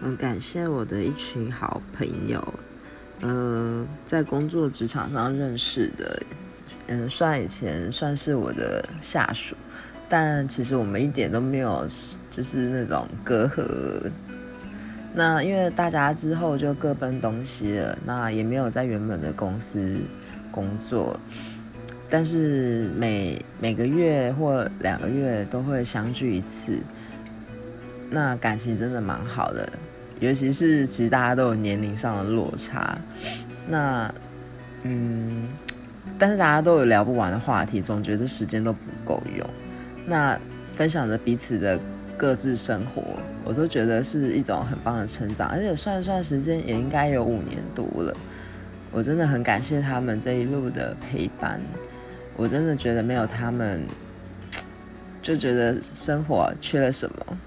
很感谢我的一群好朋友，呃，在工作职场上认识的，嗯，算以前算是我的下属，但其实我们一点都没有就是那种隔阂。那因为大家之后就各奔东西了，那也没有在原本的公司工作，但是每每个月或两个月都会相聚一次，那感情真的蛮好的。尤其是其实大家都有年龄上的落差，那嗯，但是大家都有聊不完的话题，总觉得时间都不够用。那分享着彼此的各自生活，我都觉得是一种很棒的成长。而且算算时间，也应该有五年多了。我真的很感谢他们这一路的陪伴。我真的觉得没有他们，就觉得生活缺了什么。